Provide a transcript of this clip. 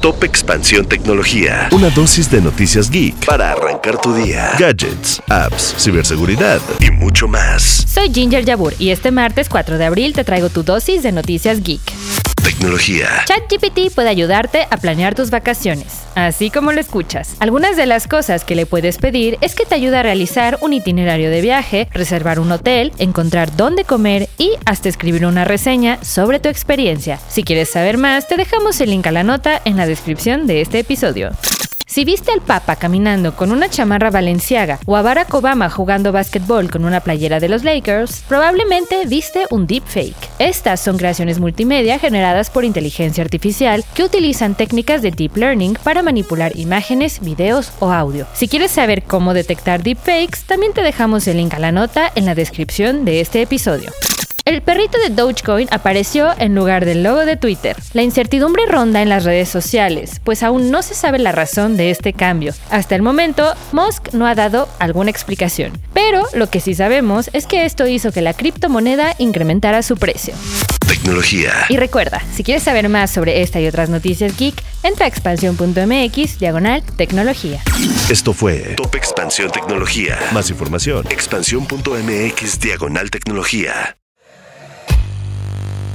Top Expansión Tecnología. Una dosis de noticias geek para arrancar tu día. Gadgets, apps, ciberseguridad y mucho más. Soy Ginger Yabur y este martes 4 de abril te traigo tu dosis de noticias geek. Tecnología. ChatGPT puede ayudarte a planear tus vacaciones, así como lo escuchas. Algunas de las cosas que le puedes pedir es que te ayude a realizar un itinerario de viaje, reservar un hotel, encontrar dónde comer y hasta escribir una reseña sobre tu experiencia. Si quieres saber más, te dejamos el link a la nota en la descripción de este episodio. Si viste al Papa caminando con una chamarra valenciaga o a Barack Obama jugando básquetbol con una playera de los Lakers, probablemente viste un deepfake. Estas son creaciones multimedia generadas por inteligencia artificial que utilizan técnicas de deep learning para manipular imágenes, videos o audio. Si quieres saber cómo detectar deepfakes, también te dejamos el link a la nota en la descripción de este episodio. El perrito de Dogecoin apareció en lugar del logo de Twitter. La incertidumbre ronda en las redes sociales, pues aún no se sabe la razón de este cambio. Hasta el momento, Musk no ha dado alguna explicación. Pero lo que sí sabemos es que esto hizo que la criptomoneda incrementara su precio. Tecnología. Y recuerda, si quieres saber más sobre esta y otras noticias geek, entra a expansión.mx diagonal tecnología. Esto fue Top Expansión Tecnología. Más información. Expansión.mx diagonal tecnología.